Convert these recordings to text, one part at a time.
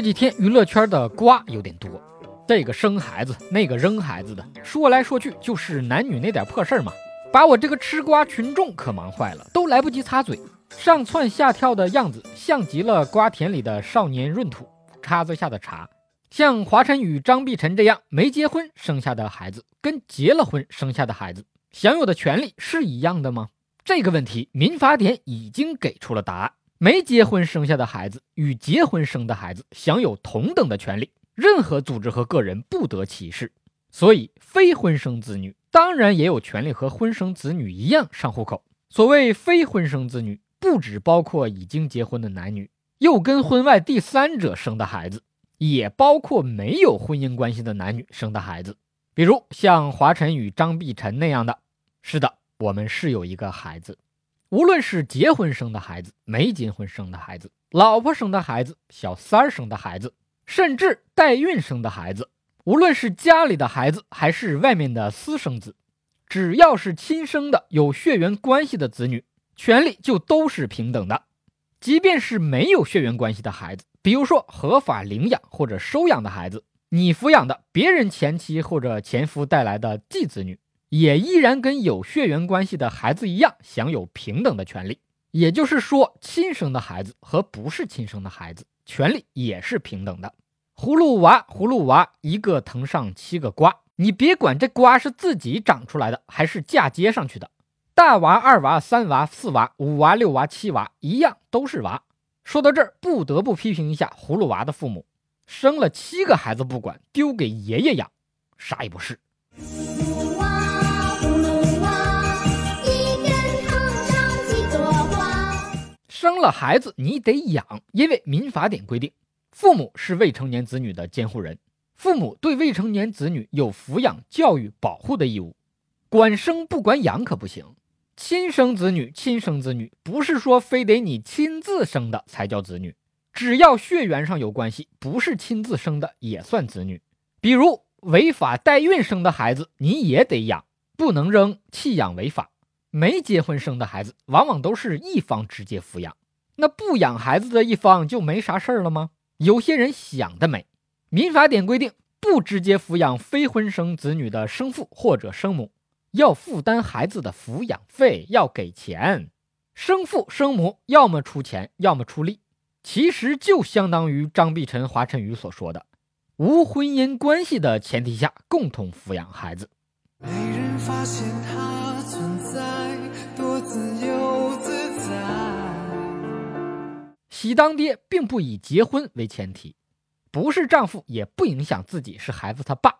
这几天娱乐圈的瓜有点多，这个生孩子，那个扔孩子的，说来说去就是男女那点破事儿嘛，把我这个吃瓜群众可忙坏了，都来不及擦嘴，上蹿下跳的样子像极了瓜田里的少年闰土，叉子下的茶。像华晨宇、张碧晨这样没结婚生下的孩子，跟结了婚生下的孩子享有的权利是一样的吗？这个问题，民法典已经给出了答案。没结婚生下的孩子与结婚生的孩子享有同等的权利，任何组织和个人不得歧视。所以，非婚生子女当然也有权利和婚生子女一样上户口。所谓非婚生子女，不只包括已经结婚的男女，又跟婚外第三者生的孩子，也包括没有婚姻关系的男女生的孩子。比如像华晨宇、张碧晨那样的。是的，我们是有一个孩子。无论是结婚生的孩子、没结婚生的孩子、老婆生的孩子、小三儿生的孩子，甚至代孕生的孩子，无论是家里的孩子还是外面的私生子，只要是亲生的、有血缘关系的子女，权利就都是平等的。即便是没有血缘关系的孩子，比如说合法领养或者收养的孩子，你抚养的别人前妻或者前夫带来的继子女。也依然跟有血缘关系的孩子一样享有平等的权利，也就是说，亲生的孩子和不是亲生的孩子权利也是平等的。葫芦娃，葫芦娃，一个藤上七个瓜，你别管这瓜是自己长出来的还是嫁接上去的，大娃、二娃、三娃、四娃、五娃、六娃、七娃一样都是娃。说到这儿，不得不批评一下葫芦娃的父母，生了七个孩子不管，丢给爷爷养，啥也不是。生了孩子你得养，因为民法典规定，父母是未成年子女的监护人，父母对未成年子女有抚养、教育、保护的义务，管生不管养可不行。亲生子女，亲生子女不是说非得你亲自生的才叫子女，只要血缘上有关系，不是亲自生的也算子女。比如违法代孕生的孩子，你也得养，不能扔，弃养违法。没结婚生的孩子，往往都是一方直接抚养，那不养孩子的一方就没啥事儿了吗？有些人想得美，民法典规定，不直接抚养非婚生子女的生父或者生母，要负担孩子的抚养费，要给钱。生父生母要么出钱，要么出力，其实就相当于张碧晨、华晨宇所说的，无婚姻关系的前提下共同抚养孩子。没人发现他存在，多自由自在。喜当爹并不以结婚为前提，不是丈夫也不影响自己是孩子他爸，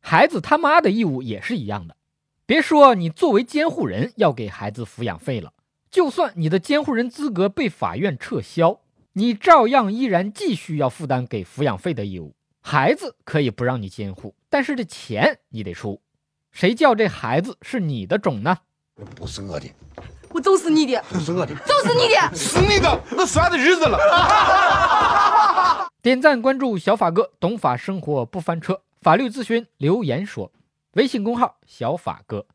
孩子他妈的义务也是一样的。别说你作为监护人要给孩子抚养费了，就算你的监护人资格被法院撤销，你照样依然继续要负担给抚养费的义务。孩子可以不让你监护，但是这钱你得出。谁叫这孩子是你的种呢？不是我的，我揍死你的，不是我的，揍死你的，是你的，那算的日子了？点赞关注小法哥，懂法生活不翻车，法律咨询留言说，微信公号小法哥。